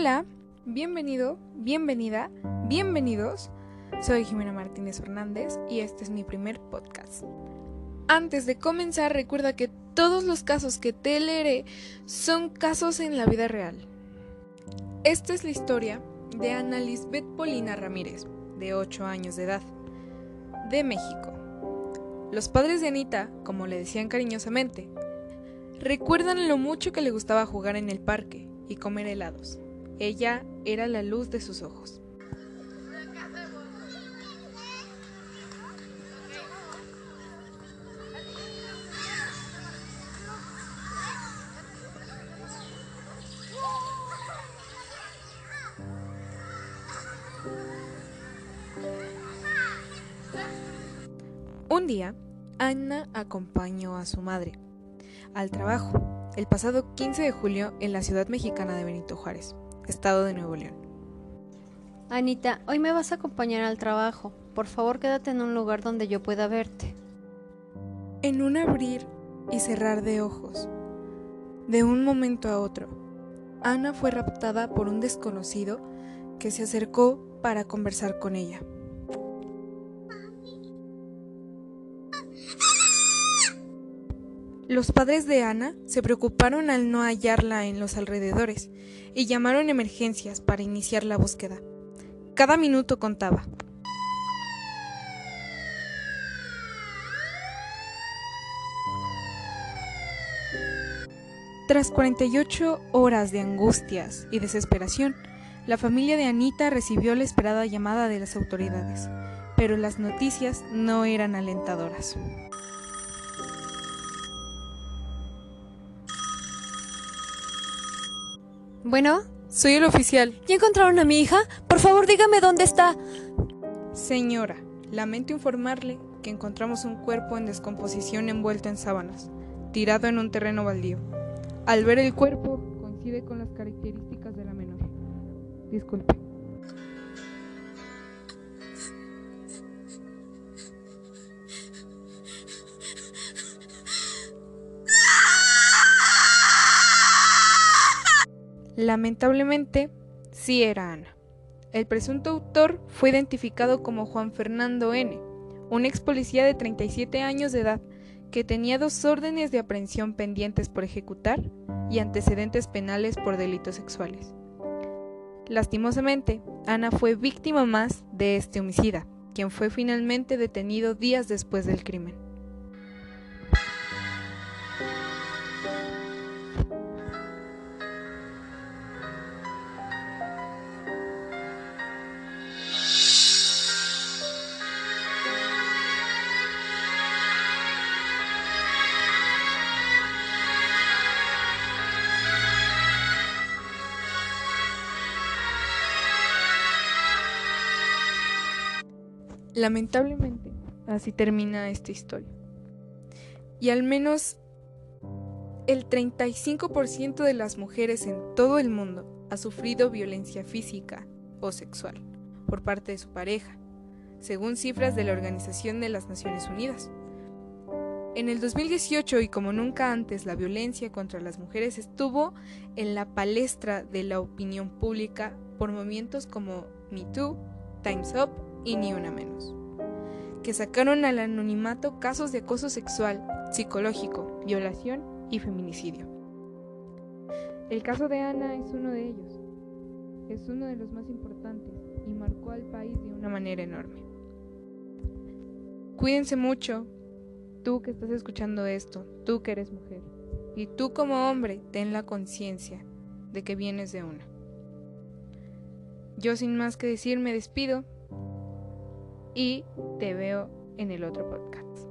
Hola, bienvenido, bienvenida, bienvenidos. Soy Jimena Martínez Fernández y este es mi primer podcast. Antes de comenzar, recuerda que todos los casos que te leeré son casos en la vida real. Esta es la historia de Ana Lisbeth Polina Ramírez, de 8 años de edad, de México. Los padres de Anita, como le decían cariñosamente, recuerdan lo mucho que le gustaba jugar en el parque y comer helados. Ella era la luz de sus ojos. Un día, Ana acompañó a su madre al trabajo el pasado 15 de julio en la ciudad mexicana de Benito Juárez, estado de Nuevo León. Anita, hoy me vas a acompañar al trabajo. Por favor, quédate en un lugar donde yo pueda verte. En un abrir y cerrar de ojos, de un momento a otro, Ana fue raptada por un desconocido que se acercó para conversar con ella. Los padres de Ana se preocuparon al no hallarla en los alrededores y llamaron emergencias para iniciar la búsqueda. Cada minuto contaba. Tras 48 horas de angustias y desesperación, la familia de Anita recibió la esperada llamada de las autoridades, pero las noticias no eran alentadoras. Bueno, Soy el oficial. ¿ya encontraron a mi hija? Por favor, dígame dónde está. Señora, lamento informarle que encontramos un cuerpo en descomposición envuelto en sábanas, tirado en un terreno baldío. Al ver el cuerpo, coincide con las características de la menor. Disculpe. Lamentablemente, sí era Ana. El presunto autor fue identificado como Juan Fernando N., un ex policía de 37 años de edad que tenía dos órdenes de aprehensión pendientes por ejecutar y antecedentes penales por delitos sexuales. Lastimosamente, Ana fue víctima más de este homicida, quien fue finalmente detenido días después del crimen. Lamentablemente, así termina esta historia. Y al menos el 35% de las mujeres en todo el mundo ha sufrido violencia física o sexual por parte de su pareja, según cifras de la Organización de las Naciones Unidas. En el 2018 y como nunca antes, la violencia contra las mujeres estuvo en la palestra de la opinión pública por movimientos como Me Too, Time's Up y Ni Una Menos, que sacaron al anonimato casos de acoso sexual, psicológico, violación y feminicidio. El caso de Ana es uno de ellos. Es uno de los más importantes y marcó al país de una manera enorme. Cuídense mucho, tú que estás escuchando esto, tú que eres mujer, y tú como hombre ten la conciencia de que vienes de una. Yo sin más que decir me despido y te veo en el otro podcast.